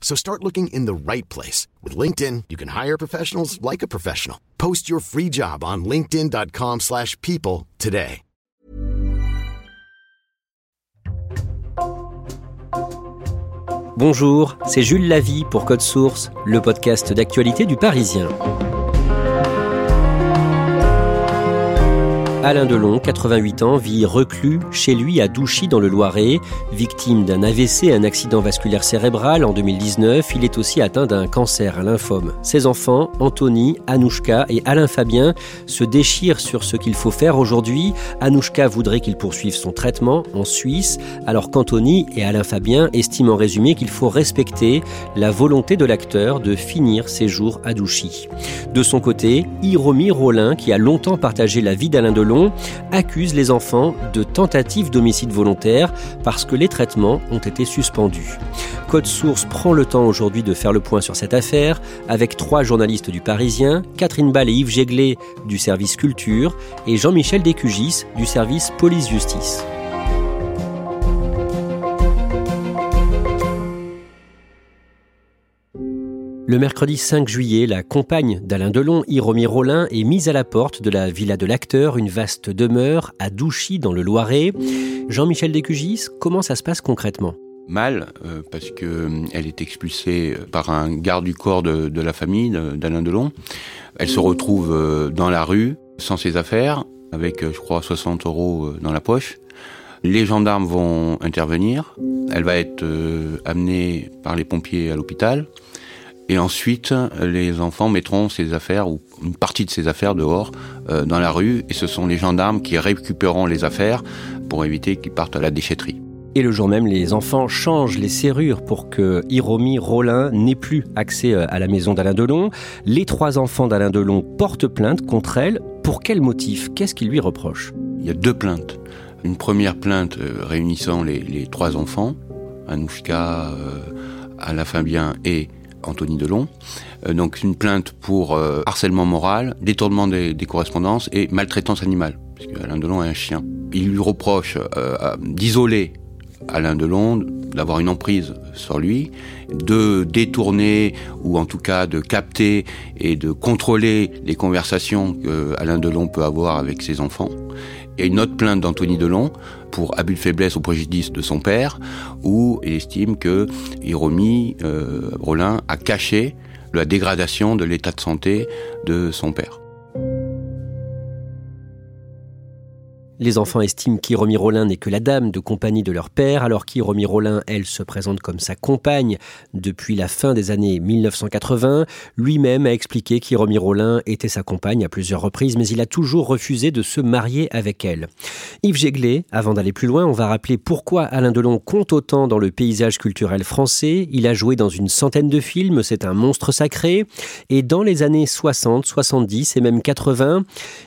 So start looking in the right place. With LinkedIn, you can hire professionals like a professional. Post your free job on linkedin.com slash people today. Bonjour, c'est Jules Lavie pour Code Source, le podcast d'actualité du Parisien. Alain Delon, 88 ans, vit reclus chez lui à Douchy dans le Loiret. Victime d'un AVC, un accident vasculaire cérébral en 2019, il est aussi atteint d'un cancer, un lymphome. Ses enfants, Anthony, Anouchka et Alain Fabien, se déchirent sur ce qu'il faut faire aujourd'hui. Anouchka voudrait qu'il poursuive son traitement en Suisse, alors qu'Anthony et Alain Fabien estiment en résumé qu'il faut respecter la volonté de l'acteur de finir ses jours à Douchy. De son côté, Hiromi Rollin, qui a longtemps partagé la vie d'Alain Delon, accuse les enfants de tentative d'homicide volontaire parce que les traitements ont été suspendus. Code Source prend le temps aujourd'hui de faire le point sur cette affaire avec trois journalistes du Parisien, Catherine Ball et Yves Jéglet du service Culture et Jean-Michel Descugis du service Police-Justice. Le mercredi 5 juillet, la compagne d'Alain Delon, Hiromi Rollin, est mise à la porte de la villa de l'acteur, une vaste demeure à Douchy dans le Loiret. Jean-Michel Descugis, comment ça se passe concrètement? Mal, euh, parce que euh, est expulsée par un garde du corps de, la famille d'Alain Delon. Elle se retrouve euh, dans la rue, sans ses affaires, avec, je crois, 60 euros dans la poche. Les gendarmes vont intervenir. Elle va être amenée par les pompiers à l'hôpital. Et ensuite, les enfants mettront ses affaires ou une partie de ses affaires dehors euh, dans la rue. Et ce sont les gendarmes qui récupéreront les affaires pour éviter qu'ils partent à la déchetterie. Et le jour même, les enfants changent les serrures pour que Hiromi Rollin n'ait plus accès euh, à la maison d'Alain Delon. Les trois enfants d'Alain Delon portent plainte contre elle. Pour quel motif? Qu'est-ce qu'ils lui reprochent? Il y a deux plaintes. Une première plainte euh, réunissant les, les, trois enfants, Anouchka, euh, Alain Fabien et Anthony Delon. Euh, donc une plainte pour euh, harcèlement moral, détournement des, correspondances et maltraitance animale, puisque Alain Delon est un chien. Il lui reproche euh, d'isoler Alain Delon, d'avoir une emprise sur lui, de détourner ou en tout cas de capter et de contrôler les conversations que Alain Delon peut avoir avec ses enfants. Il y a une autre plainte d'Anthony Delon pour abus de faiblesse au préjudice de son père, où il estime que Hiromi euh, a caché la dégradation de l'état de santé de son père. Les enfants estiment qu'Hiromi Rollin n'est que la dame de compagnie de leur père, alors qu'Hiromi Rollin, elle, se présente comme sa compagne depuis la fin des années 1980. Lui-même a expliqué qu'Hiromi Rollin était sa compagne à plusieurs reprises, mais il a toujours refusé de se marier avec elle. Yves Jéglet, avant d'aller plus loin, on va rappeler pourquoi Alain Delon compte autant dans le paysage culturel français. Il a joué dans une centaine de films, c'est un monstre sacré. Et dans les années 60, 70 et même 80,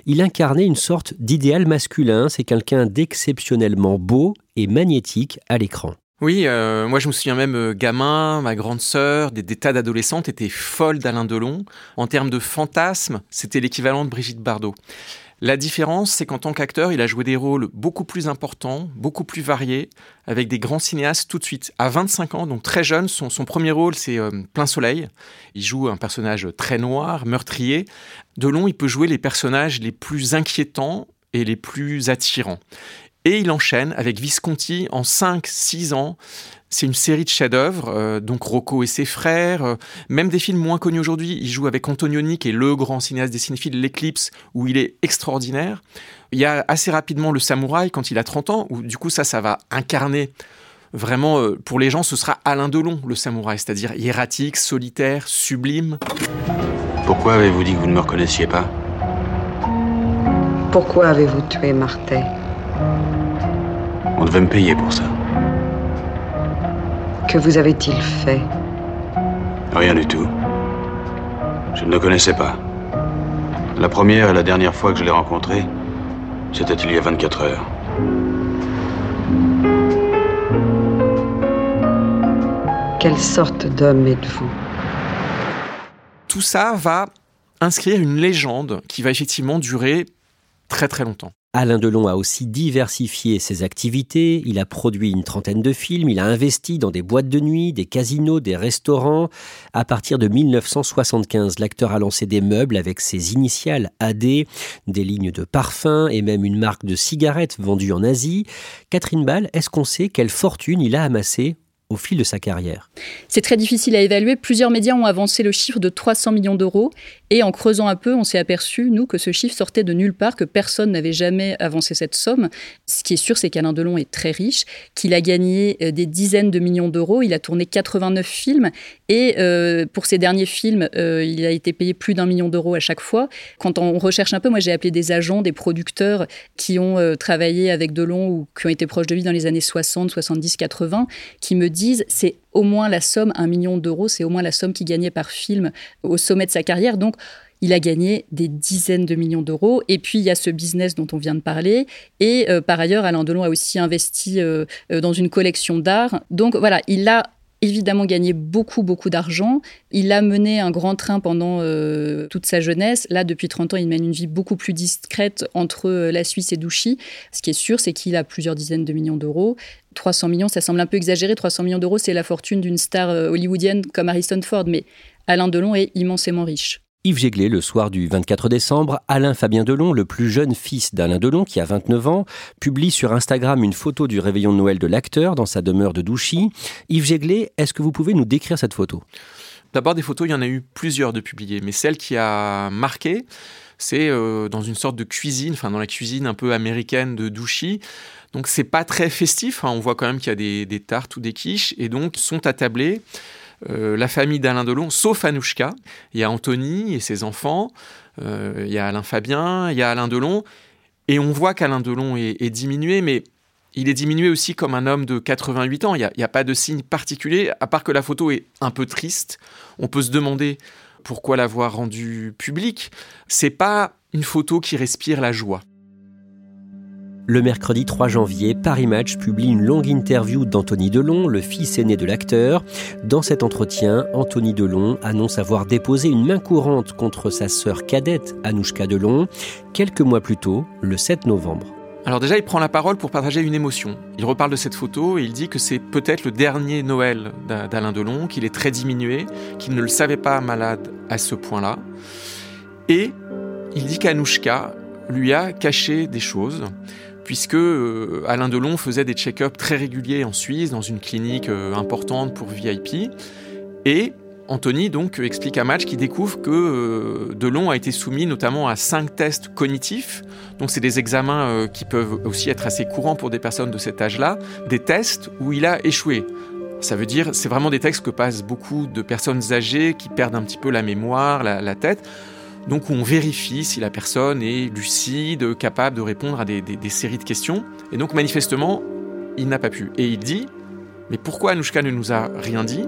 il incarnait une sorte d'idéal masculin c'est quelqu'un d'exceptionnellement beau et magnétique à l'écran. Oui, euh, moi je me souviens même euh, gamin, ma grande sœur, des, tas d'adolescentes étaient folles d'Alain Delon. En termes de fantasme, c'était l'équivalent de Brigitte Bardot. La différence, c'est qu'en tant qu'acteur, il a joué des rôles beaucoup plus importants, beaucoup plus variés, avec des grands cinéastes tout de suite. À 25 ans, donc très jeune, son, premier rôle, c'est euh, Plein Soleil. Il joue un personnage très noir, meurtrier. Delon, il peut jouer les personnages les plus inquiétants et les plus attirants. Et il enchaîne avec Visconti en 5-6 ans. C'est une série de chefs-d'œuvre, euh, donc Rocco et ses frères, euh, même des films moins connus aujourd'hui. Il joue avec Antonioni, qui est le grand cinéaste des cinéphiles, L'Eclipse, où il est extraordinaire. Il y a assez rapidement Le Samouraï, quand il a 30 ans, où du coup ça, ça va incarner vraiment, euh, pour les gens, ce sera Alain Delon, le samouraï, c'est-à-dire hiératique, solitaire, sublime. Pourquoi avez-vous dit que vous ne me reconnaissiez pas? Pourquoi avez-vous tué Martin On devait me payer pour ça. Que vous avait-il fait? Rien du tout. Je ne le connaissais pas. La première et la dernière fois que je l'ai rencontré, c'était il y a 24 heures. Quelle sorte d'homme êtes-vous? Tout ça va inscrire une légende qui va effectivement durer très très longtemps. Alain Delon a aussi diversifié ses activités, il a produit une trentaine de films, il a investi dans des boîtes de nuit, des casinos, des restaurants. À partir de 1975, l'acteur a lancé des meubles avec ses initiales AD, des lignes de parfums et même une marque de cigarettes vendue en Asie. Catherine Ball, est-ce qu'on sait quelle fortune il a amassé au fil de sa carrière C'est très difficile à évaluer. Plusieurs médias ont avancé le chiffre de 300 millions d'euros. Et en creusant un peu, on s'est aperçu, nous, que ce chiffre sortait de nulle part, que personne n'avait jamais avancé cette somme. Ce qui est sûr, c'est qu'Alain Delon est très riche, qu'il a gagné euh, des dizaines de millions d'euros. Il a tourné 89 films. Et euh, pour ses derniers films, euh, il a été payé plus d'un million d'euros à chaque fois. Quand on recherche un peu, moi j'ai appelé des agents, des producteurs qui ont travaillé avec Delon ou qui ont été proches de lui dans les années 60, 70, 80, qui me disent c'est au moins la somme, un million d'euros, c'est au moins la somme qu'il gagnait par film au sommet de sa carrière. Donc, il a gagné des dizaines de millions d'euros. Et puis, il y a ce business dont on vient de parler. Et euh, par ailleurs, Alain Delon a aussi investi euh, euh, dans une collection d'art. Donc, voilà, il a évidemment gagné beaucoup, beaucoup d'argent. Il a mené un grand train pendant toute sa jeunesse. Là, depuis 30 ans, il mène une vie beaucoup plus discrète entre la Suisse et Douchy. Ce qui est sûr, c'est qu'il a plusieurs dizaines de millions d'euros. 300 millions, ça semble un peu exagéré. 300 millions d'euros, c'est la fortune d'une star euh, hollywoodienne comme Harrison Ford, mais Alain Delon est immensément riche. Yves Jéglé, le soir du 24 décembre, Alain Fabien Delon, le plus jeune fils d'Alain Delon, qui a 29 ans, publie sur Instagram une photo du réveillon de Noël de l'acteur dans sa demeure de Douchy. Yves Jéglé, est-ce que vous pouvez nous décrire cette photo? D'abord, des photos, il y en a eu plusieurs de publiées, mais celle qui a marqué, c'est euh, dans une sorte de cuisine, enfin dans la cuisine un peu américaine de Douchy. Donc c'est pas très festif, hein. on voit quand même qu'il y a des, tartes ou des quiches, et donc sont attablés euh, la famille d'Alain Delon, sauf Anouchka. Il y a Anthony et ses enfants, euh, il y a Alain Fabien, il y a Alain Delon, et on voit qu'Alain Delon est, diminué, mais il est diminué aussi comme un homme de 88 ans. Il n'y a, a, pas de signe particulier, à part que la photo est un peu triste. On peut se demander pourquoi l'avoir rendue publique. C'est pas une photo qui respire la joie. Le mercredi 3 janvier, Paris Match publie une longue interview d'Anthony Delon, le fils aîné de l'acteur. Dans cet entretien, Anthony Delon annonce avoir déposé une main courante contre sa sœur cadette, Anouchka Delon, quelques mois plus tôt, le 7 novembre. Alors déjà, il prend la parole pour partager une émotion. Il reparle de cette photo et il dit que c'est peut-être le dernier Noël d'Alain Delon, qu'il est très diminué, qu'il ne le savait pas malade à ce point-là. Et il dit qu'Anouchka lui a caché des choses puisque euh, Alain Delon faisait des check-ups très réguliers en Suisse, dans une clinique euh, importante pour VIP. Et Anthony donc explique à Match qu'il découvre que euh, Delon a été soumis notamment à cinq tests cognitifs. Donc c'est des examens qui peuvent aussi être assez courants pour des personnes de cet âge-là, des tests où il a échoué. Ça veut dire, c'est vraiment des textes que passent beaucoup de personnes âgées qui perdent un petit peu la mémoire, la tête donc on vérifie si la personne est lucide, capable de répondre à des, séries de questions. Et donc manifestement, il n'a pas pu. Et il dit, mais pourquoi Anouchka ne nous a rien dit?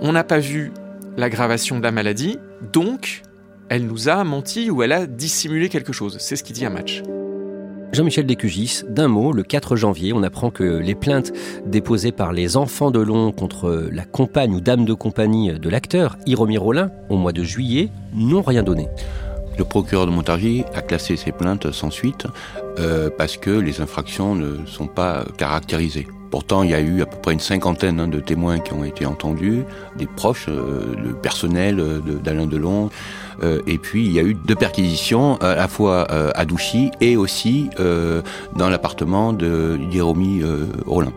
On n'a pas vu l'aggravation de la maladie, donc elle nous a menti ou elle a dissimulé quelque chose. C'est ce qu'il dit à Match. Jean-Michel Descugis, d'un mot, le 4 janvier, on apprend que les plaintes déposées par les enfants de Long contre la compagne ou dame de compagnie de l'acteur, Hiromi Rollin, au mois de juillet, n'ont rien donné. Le procureur de Montargis a classé ces plaintes sans suite euh, parce que les infractions ne sont pas caractérisées. Pourtant, il y a eu à peu près une cinquantaine hein, de témoins qui ont été entendus, des proches, euh, le personnel euh, d'Alain Delon. Euh, et puis, il y a eu deux perquisitions, à la fois à Douchy et aussi dans l'appartement de Jérôme Rollin.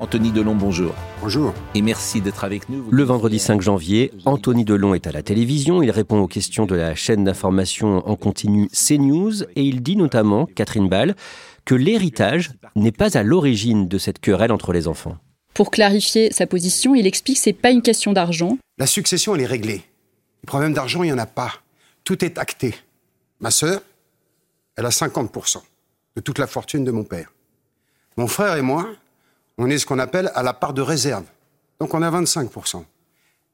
Anthony Delon, bonjour. Bonjour. Et merci d'être avec nous. Le vendredi 5 janvier, Anthony Delon est à la télévision. Il répond aux questions de la chaîne d'information en continu CNews et il dit notamment, Catherine Ball, que l'héritage n'est pas à l'origine de cette querelle entre les enfants. Pour clarifier sa position, il explique que ce n'est pas une question d'argent. La succession, elle est réglée. Le problème d'argent, il n'y en a pas. Tout est acté. Ma sœur, elle a 50% de toute la fortune de mon père. Mon frère et moi, on est ce qu'on appelle à la part de réserve. Donc on a 25%.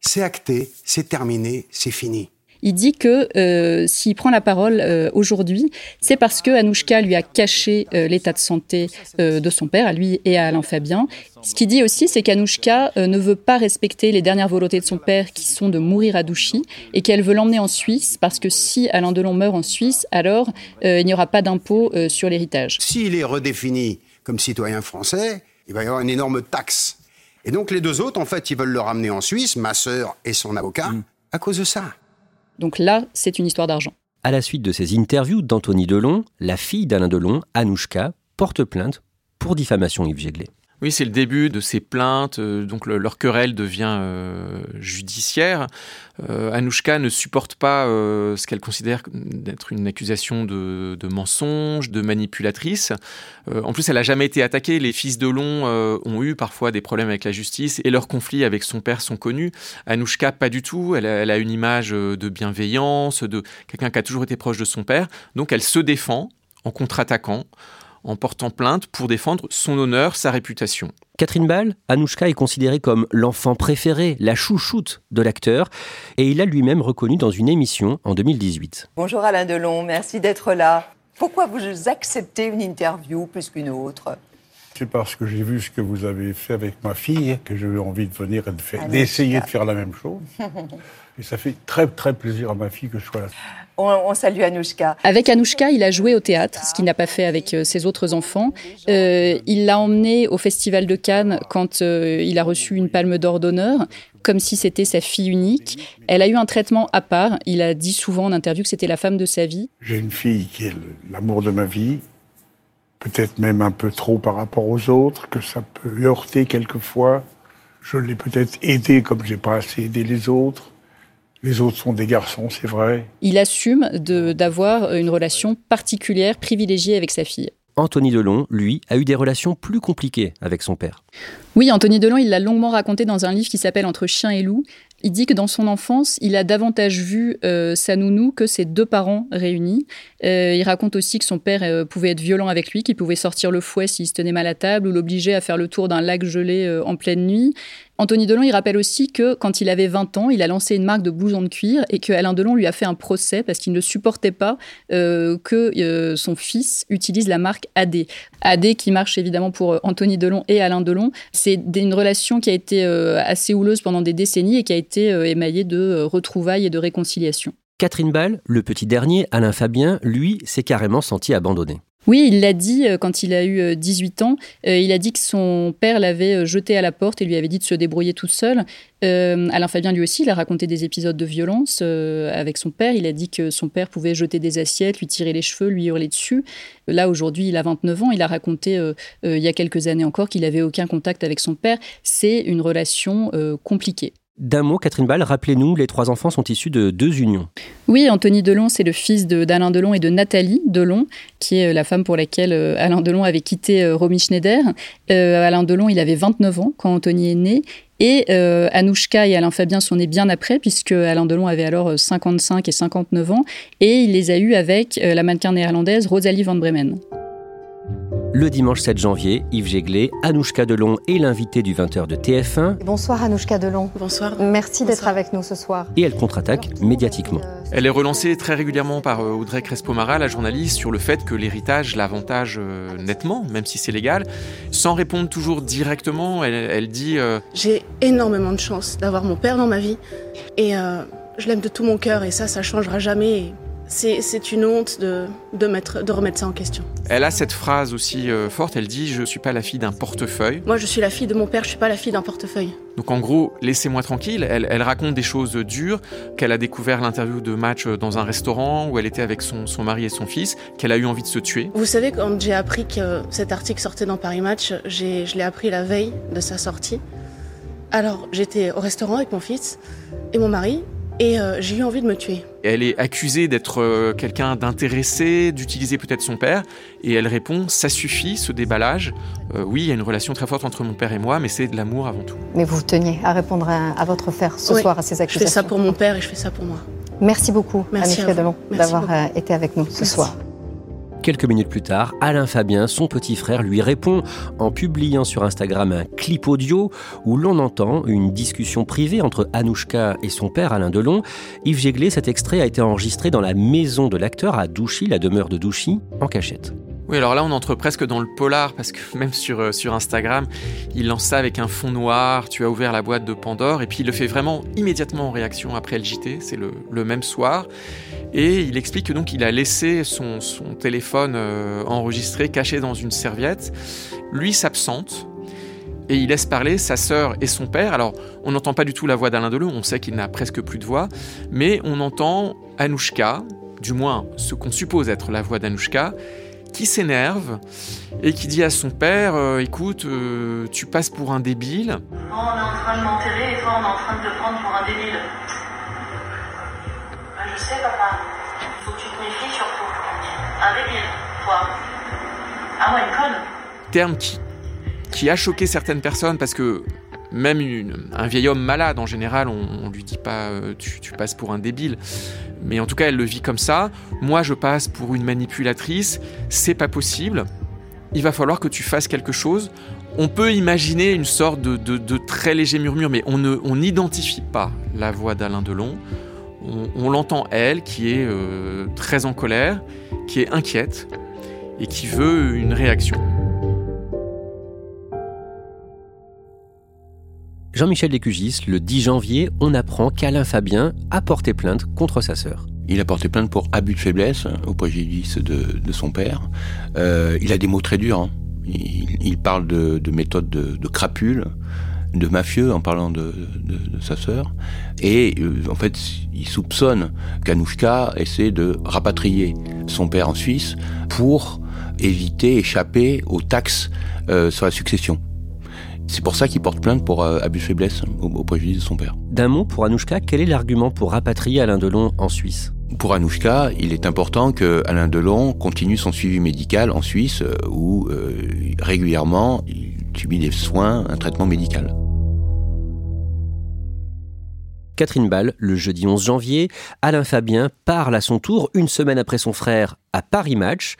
C'est acté, c'est terminé, c'est fini. Il dit que euh, s'il prend la parole euh, aujourd'hui, c'est parce que Anouchka lui a caché euh, l'état de santé de son père, à lui et à Alain Fabien. Ce qu'il dit aussi, c'est qu'Anouchka ne veut pas respecter les dernières volontés de son père, qui sont de mourir à Douchy, et qu'elle veut l'emmener en Suisse, parce que si Alain Delon meurt en Suisse, alors il n'y aura pas d'impôt sur l'héritage. S'il est redéfini comme citoyen français, il va y avoir une énorme taxe. Et donc les deux autres, en fait, ils veulent le ramener en Suisse, ma sœur et son avocat, mm. à cause de ça. Donc là, c'est une histoire d'argent. À la suite de ces interviews d'Anthony Delon, la fille d'Alain Delon, Anouchka, porte plainte pour diffamation Yves Jéglé. Oui, c'est le début de ces plaintes, euh, donc leur querelle devient euh, judiciaire. Euh, Anouchka ne supporte pas ce qu'elle considère d'être une accusation de, mensonge, de manipulatrice. en plus, elle n'a jamais été attaquée. Les fils de Long ont eu parfois des problèmes avec la justice et leurs conflits avec son père sont connus. Anouchka, pas du tout. Elle elle a une image de bienveillance, de quelqu'un qui a toujours été proche de son père. Donc, elle se défend en contre-attaquant en portant plainte pour défendre son honneur, sa réputation. Catherine Ball, Anouchka est considérée comme l'enfant préféré, la chouchoute de l'acteur, et il a lui-même reconnu dans une émission en 2018. Bonjour Alain Delon, merci d'être là. Pourquoi vous acceptez une interview plus qu'une autre? C'est parce que j'ai vu ce que vous avez fait avec ma fille que j'ai eu envie de venir et d'essayer de faire la même chose. et ça fait très très plaisir à ma fille que je sois là. On, salue Anouchka. Avec Anouchka, il a joué au théâtre, ce qu'il n'a pas fait avec euh, ses autres enfants. Euh, il l'a emmené au Festival de Cannes quand euh, il a reçu une palme d'or d'honneur, comme si c'était sa fille unique. Elle a eu un traitement à part. Il a dit souvent en interview que c'était la femme de sa vie. J'ai une fille qui est l'amour de ma vie, peut-être même un peu trop par rapport aux autres, que ça peut heurter quelquefois. Je l'ai peut-être aidé comme j'ai pas assez aidé les autres. Les autres sont des garçons, c'est vrai. Il assume d'avoir une relation particulière, privilégiée avec sa fille. Anthony Delon, lui, a eu des relations plus compliquées avec son père. Oui, Anthony Delon, il l'a longuement raconté dans un livre qui s'appelle Entre chien et loup. Il dit que dans son enfance, il a davantage vu euh, sa nounou que ses deux parents réunis. Euh, il raconte aussi que son père euh, pouvait être violent avec lui, qu'il pouvait sortir le fouet s'il se tenait mal à table ou l'obliger à faire le tour d'un lac gelé en pleine nuit. Anthony Delon, il rappelle aussi que quand il avait 20 ans, il a lancé une marque de blousons de cuir et que Alain Delon lui a fait un procès parce qu'il ne supportait pas que son fils utilise la marque AD. AD qui marche évidemment pour Anthony Delon et Alain Delon. C'est une relation qui a été assez houleuse pendant des décennies et qui a été euh, émaillé de euh, retrouvailles et de réconciliation. Catherine Ball, le petit dernier, Alain Fabien, lui, s'est carrément senti abandonné. Oui, il l'a dit euh, quand il a eu 18 ans. il a dit que son père l'avait jeté à la porte et lui avait dit de se débrouiller tout seul. Alain Fabien, lui aussi, il a raconté des épisodes de violence avec son père. Il a dit que son père pouvait jeter des assiettes, lui tirer les cheveux, lui hurler dessus. Là, aujourd'hui, il a 29 ans. Il a raconté il y a quelques années encore qu'il n'avait aucun contact avec son père. C'est une relation compliquée. D'un mot, Catherine Ball, rappelez-nous, les trois enfants sont issus de deux unions. Oui, Anthony Delon, c'est le fils d'Alain Delon et de Nathalie Delon, qui est euh, la femme pour laquelle euh, Alain Delon avait quitté euh, Romy Schneider. Alain Delon, il avait 29 ans quand Anthony est né. Et Anouchka et Alain Fabien sont nés bien après, puisque Alain Delon avait alors 55 et 59 ans. Et il les a eus avec la mannequin néerlandaise Rosalie Van Bremen. Le dimanche 7 janvier, Yves Jéglé, Anouchka Delon est l'invité du 20h de TF1. Bonsoir Anouchka Delon. Bonsoir. Merci d'être avec nous ce soir. Et elle contre-attaque médiatiquement. Elle est relancée très régulièrement par euh, Audrey Crespo-Mara, la journaliste, sur le fait que l'héritage l'avantage euh, nettement, même si c'est légal. Sans répondre toujours directement, elle, dit euh, J'ai énormément de chance d'avoir mon père dans ma vie et je l'aime de tout mon cœur et ça, ça changera jamais c'est une honte de, de, mettre, de remettre ça en question. Elle a cette phrase aussi euh, forte, elle dit Je ne suis pas la fille d'un portefeuille. Moi, je suis la fille de mon père, je ne suis pas la fille d'un portefeuille. Donc en gros, laissez-moi tranquille. Elle, elle, raconte des choses dures, qu'elle a découvert l'interview de match dans un restaurant où elle était avec son, son mari et son fils, qu'elle a eu envie de se tuer. Vous savez, quand j'ai appris que cet article sortait dans Paris Match, je l'ai appris la veille de sa sortie. Alors, j'étais au restaurant avec mon fils et mon mari, et euh, j'ai eu envie de me tuer. Elle est accusée d'être euh, quelqu'un d'intéressé, d'utiliser peut-être son père, et elle répond ça suffit, ce déballage. Euh, oui, il y a une relation très forte entre mon père et moi, mais c'est de l'amour avant tout. Mais vous teniez à répondre à, votre frère ce soir à ces accusations. Je fais ça pour mon père et je fais ça pour moi. Merci beaucoup, Merci Delon, d'avoir été avec nous ce soir. Quelques minutes plus tard, Alain Fabien, son petit frère, lui répond en publiant sur Instagram un clip audio où l'on entend une discussion privée entre Anouchka et son père Alain Delon. Yves Jéglé, cet extrait a été enregistré dans la maison de l'acteur à Douchy, la demeure de Douchy, en cachette. Oui, alors là, on entre presque dans le polar parce que même sur, euh, sur Instagram, il lance ça avec un fond noir. Tu as ouvert la boîte de Pandore et puis il le fait vraiment immédiatement en réaction après le JT. C'est le, le même soir. Et il explique que donc il a laissé son, téléphone euh, enregistré caché dans une serviette. Lui s'absente et il laisse parler sa sœur et son père. Alors, on n'entend pas du tout la voix d'Alain Delon, on sait qu'il n'a presque plus de voix, mais on entend Anouchka, du moins ce qu'on suppose être la voix d'Anouchka, qui s'énerve et qui dit à son père euh, Écoute, euh, tu passes pour un débile. on est en train de m'enterrer et toi, on est en train de te prendre pour un débile Terme qui, a choqué certaines personnes parce que même un vieil homme malade, en général, on, ne lui dit pas euh, tu, passes pour un débile. Mais en tout cas, elle le vit comme ça. Moi, je passe pour une manipulatrice. C'est pas possible. Il va falloir que tu fasses quelque chose. On peut imaginer une sorte de, très léger murmure, mais on n'identifie pas la voix d'Alain Delon on, l'entend elle qui est euh, très en colère, qui est inquiète et qui veut une réaction. Jean-Michel Descugis, le 10 janvier, on apprend qu'Alain Fabien a porté plainte contre sa sœur. Il a porté plainte pour abus de faiblesse au préjudice de, son père. Euh, il a des mots très durs. Hein. Il, parle de, méthode de crapule de mafieux en parlant de, sa sœur. Et euh, en fait, il soupçonne qu'Anouchka essaie de rapatrier son père en Suisse pour éviter, échapper aux taxes euh, sur la succession. C'est pour ça qu'il porte plainte pour euh, abus de faiblesse au, préjudice de son père. D'un mot pour Anouchka, quel est l'argument pour rapatrier Alain Delon en Suisse? Pour Anouchka, il est important que Alain Delon continue son suivi médical en Suisse où régulièrement il subit des soins, un traitement médical. Catherine Ball, le jeudi 11 janvier, Alain Fabien parle à son tour une semaine après son frère à Paris Match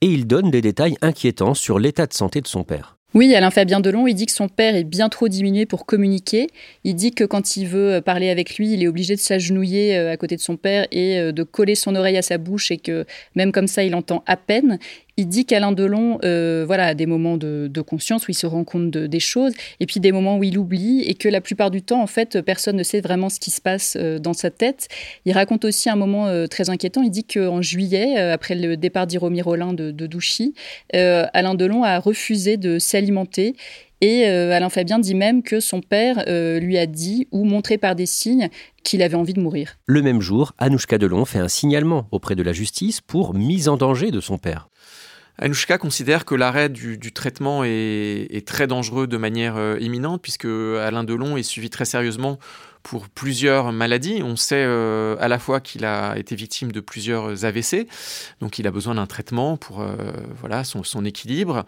et il donne des détails inquiétants sur l'état de santé de son père. Oui, Alain Fabien Delon, il dit que son père est bien trop diminué pour communiquer. Il dit que quand il veut parler avec lui, il est obligé de s'agenouiller euh, à côté de son père et euh, de coller son oreille à sa bouche et que même comme ça, il entend à peine. Il dit qu'Alain Delon euh, voilà, a des moments de, conscience où il se rend compte de, des choses et puis des moments où il oublie et que la plupart du temps, en fait, personne ne sait vraiment ce qui se passe dans sa tête. Il raconte aussi un moment très inquiétant. Il dit qu'en juillet, après le départ d'Iromi Rollin de, Douchy, Alain Delon a refusé de alimenté. Et euh, Alain Fabien dit même que son père euh, lui a dit ou montré par des signes qu'il avait envie de mourir. Le même jour, Anouchka Delon fait un signalement auprès de la justice pour mise en danger de son père. Anouchka considère que l'arrêt du, traitement est, très dangereux de manière euh, imminente, puisque Alain Delon est suivi très sérieusement pour plusieurs maladies. On sait euh, à la fois qu'il a été victime de plusieurs AVC, donc il a besoin d'un traitement pour euh, voilà son, équilibre.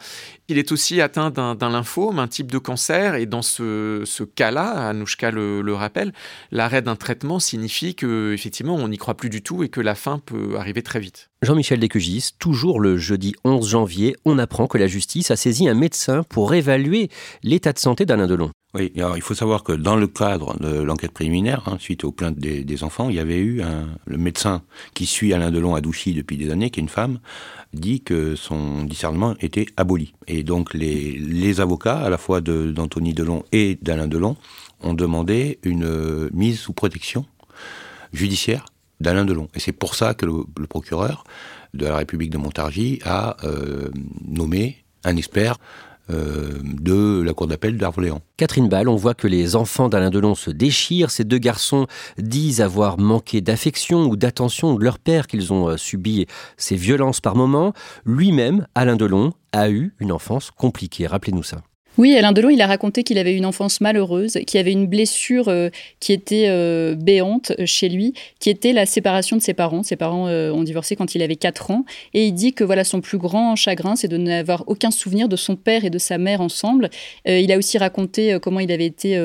Il est aussi atteint d'un lymphome, un type de cancer, et dans ce, cas-là, Anouchka le, le rappelle, l'arrêt d'un traitement signifie que effectivement on n'y croit plus du tout et que la fin peut arriver très vite. Jean-Michel Descugis, toujours le jeudi 11 janvier, on apprend que la justice a saisi un médecin pour évaluer l'état de santé d'Alain Delon. Oui, alors il faut savoir que dans le cadre de l'enquête préliminaire, hein, suite aux plaintes des, enfants, il y avait eu un, le médecin qui suit Alain Delon à Douchy depuis des années, qui est une femme, dit que son discernement était aboli. Et donc les, avocats, à la fois d'Anthony Delon et d'Alain Delon, ont demandé une mise sous protection judiciaire d'Alain Delon. Et c'est pour ça que le, procureur de la République de Montargis a euh, nommé un expert euh, de la cour d'appel d'Arvoléan. Catherine Ball, on voit que les enfants d'Alain Delon se déchirent. Ces deux garçons disent avoir manqué d'affection ou d'attention de leur père, qu'ils ont euh, subi ces violences par moments. Lui-même, Alain Delon, a eu une enfance compliquée. Rappelez-nous ça. Oui, Alain Delon, il a raconté qu'il avait une enfance malheureuse, qu'il avait une blessure euh, qui était euh, béante euh, chez lui, qui était la séparation de ses parents. Ses parents ont divorcé quand il avait 4 ans. Et il dit que voilà son plus grand chagrin, c'est de n'avoir aucun souvenir de son père et de sa mère ensemble. il a aussi raconté comment il avait été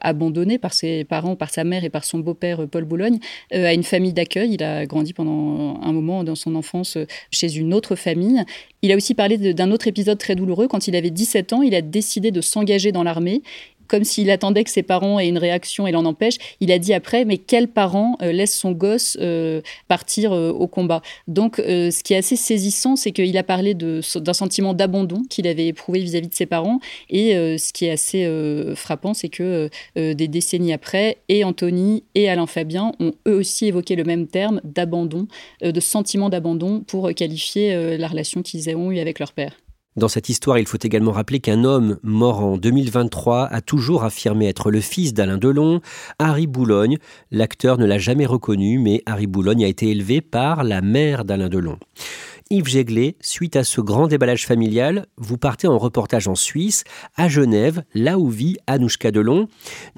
abandonné par ses parents, par sa mère et par son beau-père Paul Boulogne à une famille d'accueil. Il a grandi pendant un moment dans son enfance chez une autre famille. Il a aussi parlé d'un autre épisode très douloureux. Quand il avait 17 ans, il a décidé de s'engager dans l'armée comme s'il attendait que ses parents aient une réaction et l'en empêche. Il a dit après, mais quel parent euh, laisse son gosse euh, partir euh, au combat? Donc, ce qui est assez saisissant, c'est qu'il a parlé d'un sentiment d'abandon qu'il avait éprouvé vis-à-vis de ses parents. Et ce qui est assez frappant, c'est que des décennies après, et Anthony et Alain Fabien ont eux aussi évoqué le même terme d'abandon, de sentiment d'abandon pour qualifier la relation qu'ils ont eue avec leur père. Dans cette histoire, il faut également rappeler qu'un homme mort en 2023 a toujours affirmé être le fils d'Alain Delon, Harry Boulogne. L'acteur ne l'a jamais reconnu, mais Harry Boulogne a été élevé par la mère d'Alain Delon. Yves Jéglé, suite à ce grand déballage familial, vous partez en reportage en Suisse, à Genève, là où vit Anouchka Delon.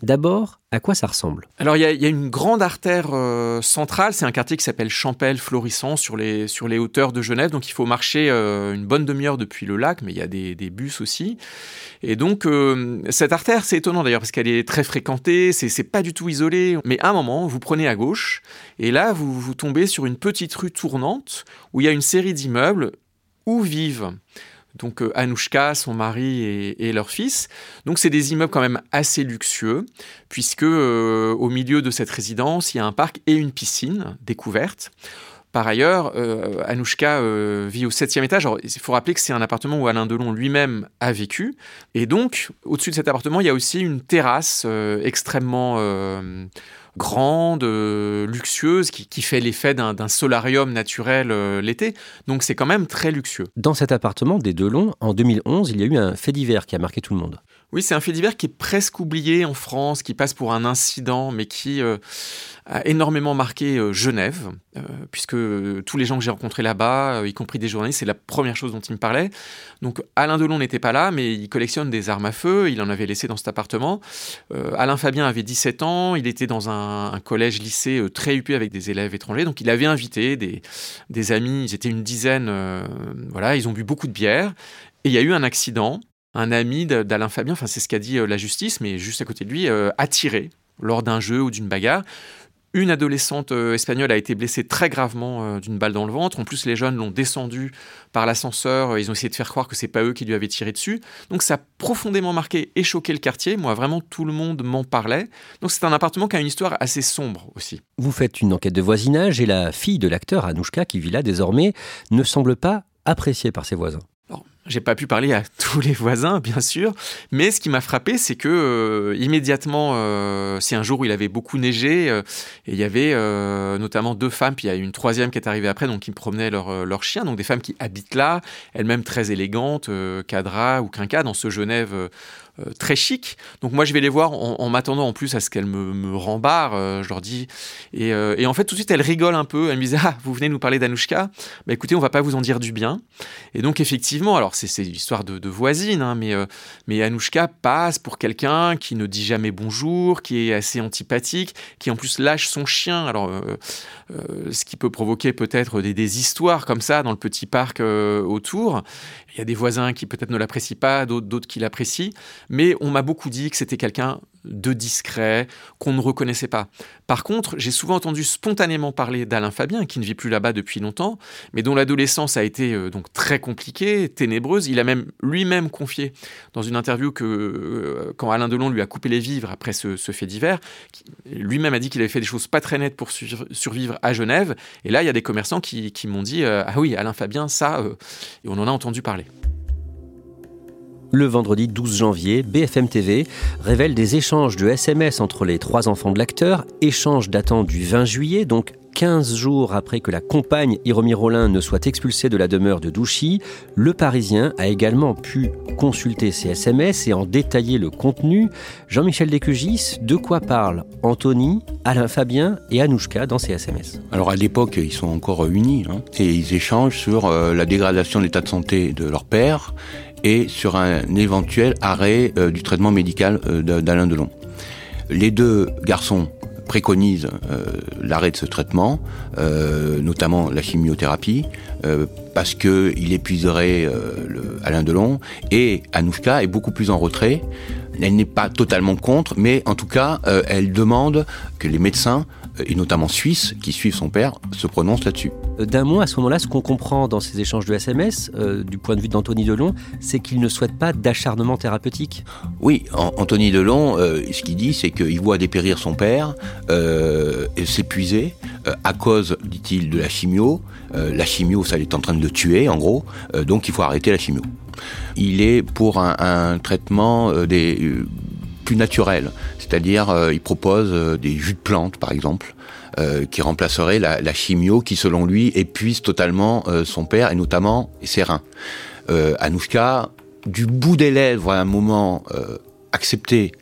D'abord, à quoi ça ressemble? Alors, il y, a une grande artère euh, centrale. C'est un quartier qui s'appelle Champel, florissant, sur les, sur les hauteurs de Genève. Donc, il faut marcher euh, une bonne demi-heure depuis le lac, mais il y a des, bus aussi. Et donc, euh, cette artère, c'est étonnant d'ailleurs, parce qu'elle est très fréquentée, c'est pas du tout isolé. Mais à un moment, vous prenez à gauche, et là, vous, vous tombez sur une petite rue tournante où il y a une série d'immeubles où vivent donc euh, Anouchka, son mari et, leur fils. Donc c'est des immeubles quand même assez luxueux, puisque euh, au milieu de cette résidence, il y a un parc et une piscine découverte. Par ailleurs, euh, Anouchka vit au septième étage. il faut rappeler que c'est un appartement où Alain Delon lui-même a vécu. Et donc, au-dessus de cet appartement, il y a aussi une terrasse extrêmement grande, euh, luxueuse, qui, fait l'effet d'un solarium naturel euh, l'été. Donc c'est quand même très luxueux. Dans cet appartement des Delon, en 2011, il y a eu un fait divers qui a marqué tout le monde. Oui, c'est un fait divers qui est presque oublié en France, qui passe pour un incident, mais qui euh, a énormément marqué euh, Genève, euh, puisque tous les gens que j'ai rencontrés là-bas, y compris des journalistes, c'est la première chose dont ils me parlaient. Donc Alain Delon n'était pas là, mais il collectionne des armes à feu, il en avait laissé dans cet appartement. Alain Fabien avait 17 ans, il était dans un, collège-lycée très huppé avec des élèves étrangers, donc il avait invité des, des amis, ils étaient une dizaine, voilà, ils ont bu beaucoup de bière, et il y a eu un accident. Un ami d'Alain Fabien, enfin c'est ce qu'a dit euh, la justice, mais juste à côté de lui, euh, a tiré lors d'un jeu ou d'une bagarre. Une adolescente euh, espagnole a été blessée très gravement d'une balle dans le ventre. En plus, les jeunes l'ont descendu par l'ascenseur. Ils ont essayé de faire croire que c'est pas eux qui lui avaient tiré dessus. Donc, ça a profondément marqué et choqué le quartier. Moi, vraiment, tout le monde m'en parlait. Donc, c'est un appartement qui a une histoire assez sombre aussi. Vous faites une enquête de voisinage et la fille de l'acteur, Anouchka, qui vit là désormais, ne semble pas appréciée par ses voisins. J'ai pas pu parler à tous les voisins, bien sûr, mais ce qui m'a frappé, c'est que euh, immédiatement, euh, c'est un jour où il avait beaucoup neigé, euh, et il y avait notamment deux femmes, puis il y a une troisième qui est arrivée après, donc qui me promenaient leur, leur chien, donc des femmes qui habitent là, elles-mêmes très élégantes, cadra ou quinca, dans ce Genève très chic. Donc moi je vais les voir en, m'attendant en plus à ce qu'elles me, rembarrent, euh, je leur dis. Euh, et, en fait tout de suite elles rigolent un peu, elles me disent ah vous venez nous parler d'Anouchka, bah écoutez on va pas vous en dire du bien. Et donc effectivement alors c'est l'histoire de, de, voisine, hein, mais mais Anouchka passe pour quelqu'un qui ne dit jamais bonjour, qui est assez antipathique, qui en plus lâche son chien. Alors ce qui peut provoquer peut-être des, histoires comme ça dans le petit parc autour. Il y a des voisins qui peut-être ne l'apprécient pas, d'autres qui l'apprécient. Mais on m'a beaucoup dit que c'était quelqu'un de discret, qu'on ne reconnaissait pas. Par contre, j'ai souvent entendu spontanément parler d'Alain Fabien, qui ne vit plus là-bas depuis longtemps, mais dont l'adolescence a été euh, donc très compliquée, ténébreuse. Il a même lui-même confié dans une interview que euh, quand Alain Delon lui a coupé les vivres après ce, fait divers, lui-même a dit qu'il avait fait des choses pas très nettes pour survivre à Genève. Et là, il y a des commerçants qui, m'ont dit euh, ah oui, Alain Fabien, ça, et on en a entendu parler. Le vendredi 12 janvier, BFM TV révèle des échanges de SMS entre les trois enfants de l'acteur, échanges datant du 20 juillet, donc 15 jours après que la compagne Hiromi Rollin ne soit expulsée de la demeure de Douchy, le Parisien a également pu consulter ces SMS et en détailler le contenu. Jean-Michel Descugis, de quoi parlent Anthony, Alain Fabien et Anouchka dans ces SMS Alors à l'époque, ils sont encore unis hein, et ils échangent sur euh, la dégradation de l'état de santé de leur père et sur un éventuel arrêt euh, du traitement médical euh, d'Alain Delon. Les deux garçons préconisent euh, l'arrêt de ce traitement, notamment la chimiothérapie, parce qu'il épuiserait Alain Delon, et Anouchka est beaucoup plus en retrait. Elle n'est pas totalement contre, mais en tout cas, elle demande que les médecins et notamment suisses, qui suivent son père, se prononcent là-dessus. D'un mot, à ce moment-là, ce qu'on comprend dans ces échanges de SMS, du point de vue d'Anthony Delon, c'est qu'il ne souhaite pas d'acharnement thérapeutique. Oui, Anthony Delon, ce qu'il dit, c'est qu'il voit dépérir son père, euh, s'épuiser, à cause, dit-il, de la chimio. la chimio, ça est en train de le tuer, en gros, donc il faut arrêter la chimio. Il est pour un, un traitement des plus naturel. C'est-à-dire, euh, il propose euh, des jus de plantes, par exemple, euh, qui remplaceraient la, chimio qui, selon lui, épuise totalement son père et notamment ses reins. Anouchka, du bout des lèvres, à un moment, accepté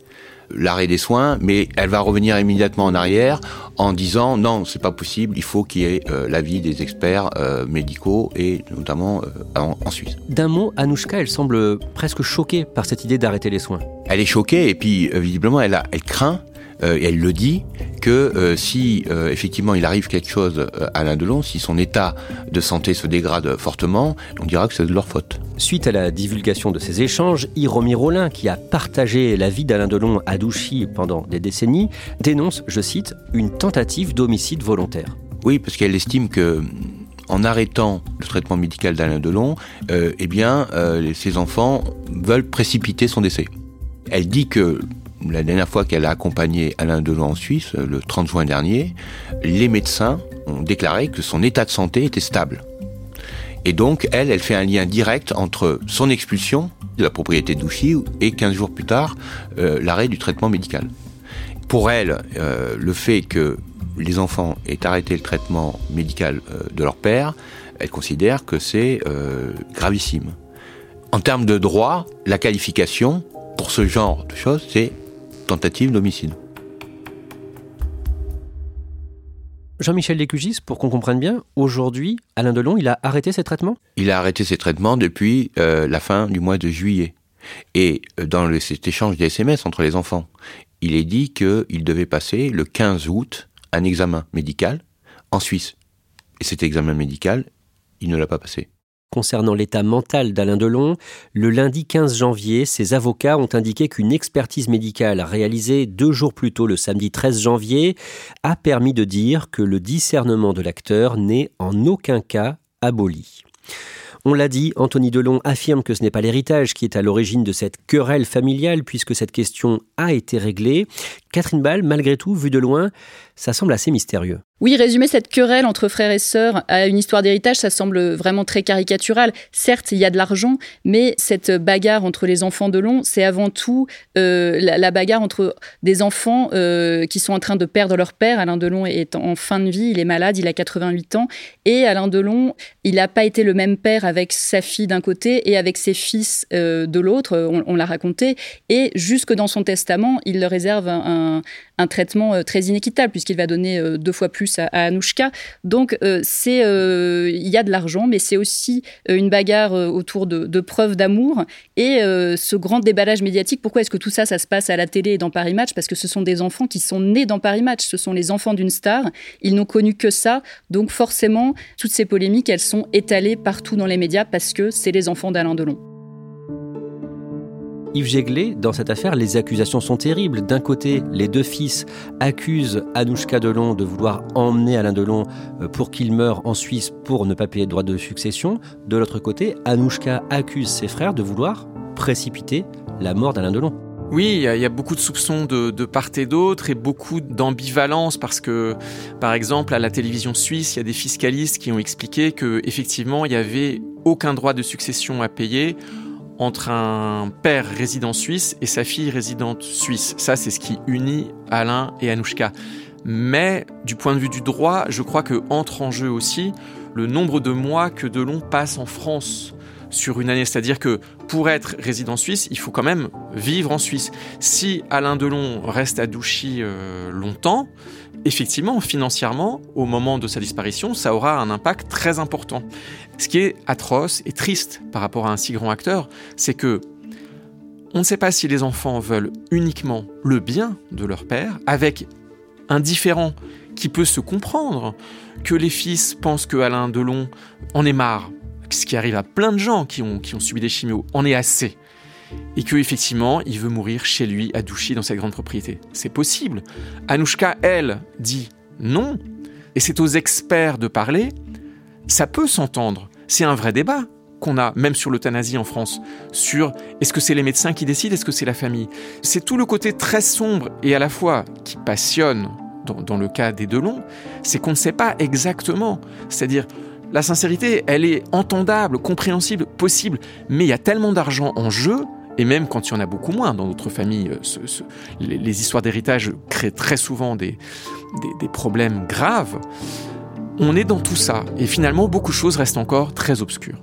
l'arrêt des soins, mais elle va revenir immédiatement en arrière en disant non, c'est pas possible, il faut qu'il y ait euh, l'avis des experts euh, médicaux et notamment euh, en, Suisse. D'un mot, Anouchka, elle semble presque choquée par cette idée d'arrêter les soins. Elle est choquée et puis visiblement elle, a, elle craint et elle le dit que si effectivement il arrive quelque chose à Alain Delon, si son état de santé se dégrade fortement, on dira que c'est de leur faute. Suite à la divulgation de ces échanges, Hiromi Rollin, qui a partagé la vie d'Alain Delon à Douchy pendant des décennies, dénonce, je cite, une tentative d'homicide volontaire. Oui, parce qu'elle estime que en arrêtant le traitement médical d'Alain Delon, euh, eh bien, euh, ces enfants veulent précipiter son décès. Elle dit que la dernière fois qu'elle a accompagné Alain Delon en Suisse, le 30 juin dernier, les médecins ont déclaré que son état de santé était stable. Et donc, elle, elle fait un lien direct entre son expulsion de la propriété d'Ouchy et 15 jours plus tard, euh, l'arrêt du traitement médical. Pour elle, euh, le fait que les enfants aient arrêté le traitement médical euh, de leur père, elle considère que c'est gravissime. En termes de droit, la qualification pour ce genre de choses, c'est tentative d'homicide. Jean-Michel Lécugis, pour qu'on comprenne bien, aujourd'hui, Alain Delon, il a arrêté ses traitements? Il a arrêté ses traitements depuis euh, la fin du mois de juillet. Et euh, dans le, cet échange des SMS entre les enfants, il est dit qu'il devait passer le 15 août un examen médical en Suisse. Et cet examen médical, il ne l'a pas passé. Concernant l'état mental d'Alain Delon, le lundi 15 janvier, ses avocats ont indiqué qu'une expertise médicale réalisée deux jours plus tôt, le samedi 13 janvier, a permis de dire que le discernement de l'acteur n'est en aucun cas aboli. On l'a dit, Anthony Delon affirme que ce n'est pas l'héritage qui est à l'origine de cette querelle familiale puisque cette question a été réglée. Catherine Ball, malgré tout, vu de loin, ça semble assez mystérieux. Oui, résumer cette querelle entre frères et sœurs à une histoire d'héritage, ça semble vraiment très caricatural. Certes, il y a de l'argent, mais cette bagarre entre les enfants de Long, c'est avant tout euh, la, bagarre entre des enfants euh, qui sont en train de perdre leur père. Alain Delon est en fin de vie, il est malade, il a 88 ans. Et Alain Delon, il n'a pas été le même père avec sa fille d'un côté et avec ses fils euh, de l'autre, on, l'a raconté. Et jusque dans son testament, il leur réserve un un, traitement euh, très inéquitable puisqu'il va donner euh, deux fois plus à, Anouchka. Donc euh, il y a de l'argent, mais c'est aussi une bagarre autour de, preuves d'amour et ce grand déballage médiatique. Pourquoi est-ce que tout ça, ça se passe à la télé et dans Paris Match? Parce que ce sont des enfants qui sont nés dans Paris Match. Ce sont les enfants d'une star. Ils n'ont connu que ça. Donc forcément, toutes ces polémiques, elles sont étalées partout dans les médias parce que c'est les enfants d'Alain Delon. Yves Jéglet, dans cette affaire, les accusations sont terribles. D'un côté, les deux fils accusent Anouchka Delon de vouloir emmener Alain Delon euh, pour qu'il meure en Suisse pour ne pas payer de droit de succession. De l'autre côté, Anouchka accuse ses frères de vouloir précipiter la mort d'Alain Delon. Oui, il y, a beaucoup de soupçons de, de part et d'autre et beaucoup d'ambivalence parce que, par exemple, à la télévision suisse, il y a des fiscalistes qui ont expliqué que effectivement, il y avait aucun droit de succession à payer entre un père résident suisse et sa fille résidente suisse. Ça, c'est ce qui unit Alain et Anouchka. Mais du point de vue du droit, je crois que entre en jeu aussi le nombre de mois que Delon passe en France sur une année. C'est-à-dire que pour être résident suisse, il faut quand même vivre en Suisse. Si Alain Delon reste à Douchy euh, longtemps, effectivement, financièrement, au moment de sa disparition, ça aura un impact très important. Ce qui est atroce et triste par rapport à un si grand acteur, c'est que on ne sait pas si les enfants veulent uniquement le bien de leur père, avec un différent qui peut se comprendre, que les fils pensent que Alain Delon en est marre, ce qui arrive à plein de gens qui ont, subi des chimios, en est assez. Et que effectivement, il veut mourir chez lui, à Douchy, dans cette grande propriété. C'est possible. Anouchka, elle, dit non. Et c'est aux experts de parler. Ça peut s'entendre. C'est un vrai débat qu'on a, même sur l'euthanasie en France, sur est-ce que c'est les médecins qui décident, est-ce que c'est la famille. C'est tout le côté très sombre et à la fois qui passionne dans, dans le cas des Delon, c'est qu'on ne sait pas exactement. C'est-à-dire, la sincérité, elle est entendable, compréhensible, possible, mais il y a tellement d'argent en jeu, et même quand il y en a beaucoup moins dans notre famille, euh, les, histoires d'héritage créent très souvent des, des problèmes graves. On est dans tout ça, et finalement beaucoup de choses restent encore très obscures.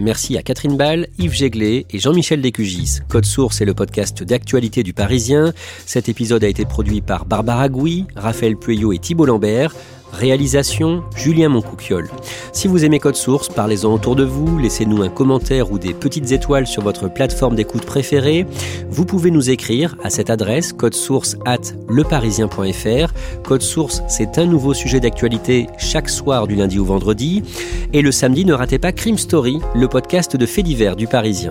Merci à Catherine Ball, Yves Jéglet et Jean-Michel Descugis. Code Source est le podcast d'actualité du Parisien. Cet épisode a été produit par Barbara Gouy, Raphaël Pueyo et Thibault Lambert. Réalisation Julien Moncouquiole. Si vous aimez Code Source, parlez-en autour de vous, laissez-nous un commentaire ou des petites étoiles sur votre plateforme d'écoute préférée. Vous pouvez nous écrire à cette adresse source at leparisien.fr. Code Source, c'est un nouveau sujet d'actualité chaque soir du lundi au vendredi. Et le samedi, ne ratez pas Crime Story, le podcast de faits divers du Parisien.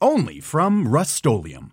only from Rust-Oleum.